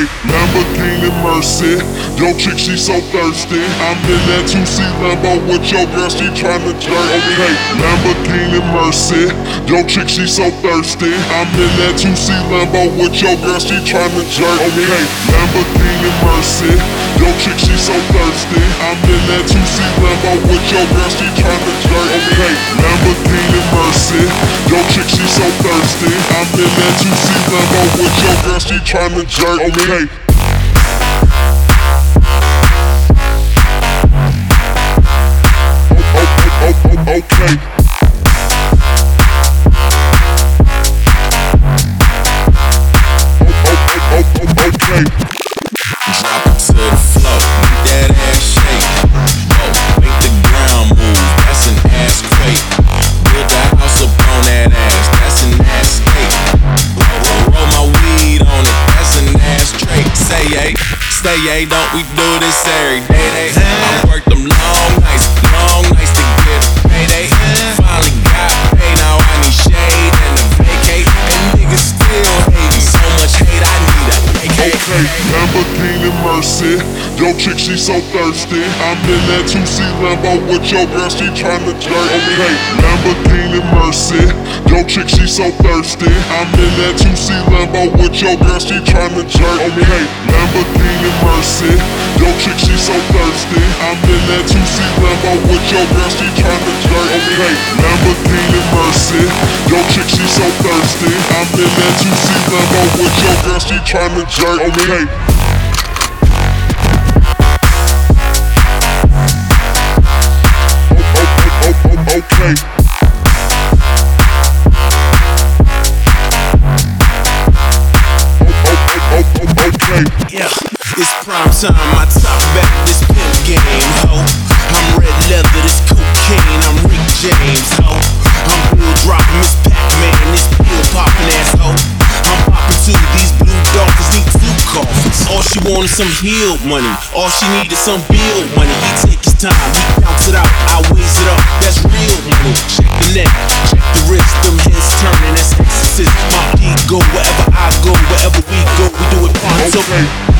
Lamborghini Mercy. Yo, chick, she so thirsty. I'm in that 2C Lambo with your girl, she tryna jerk. Okay, Lamborghini Mercy. Yo, chick, she so thirsty. I'm in that 2C Lambo with your girl, she tryna jerk. Okay, Lamborghini Mercy. Yo, chick, she so thirsty. I'm in that 2C Lambo with your girl, she tryna jerk. Okay, Lamborghini Mercy. Yo, chick, she so thirsty. I'm in that 2C Lambo with your girl, she tryna jerk. Okay. Oh, oh, oh, oh, okay. Stay yay, don't we do this every day? Day, I work them long nights, long nights to get payday. Finally got paid, now I need shade and a vacate. And niggas still hating, so much hate, I need a vacate. Okay, Lamborghini Mercy. Yo, chick, she so thirsty. I'm in that 2C Lambo with your girl, she tryna jerk. Okay, Lamborghini Mercy. Yo, chick, she so thirsty. I'm in that 2C Lambo with your girl, she tryna jerk. Okay, Lamborghini Mercy. Yo, chick, she so thirsty. I'm in that 2C Lambo with your girl, she tryna jerk. Okay, Lamborghini Mercy. Yo, chick, she so thirsty. I'm in that 2C Lambo with your girl, she tryna jerk. Okay. Time. I top back this pimp game, ho. I'm red leather, this cocaine. I'm Rick James, ho. I'm Bill dropping Miss Pac-Man, this pill popping ass, ho. I'm popping too. These blue dolphins need two coffins. All she want is some heel money. All she need is some bill money. He take his time, he counts it out. I weighs it up. That's real money. Check the neck, check the wrist. Them heads turning. That's exorcist. My P go wherever I go, wherever we go, we do it pronto. Okay.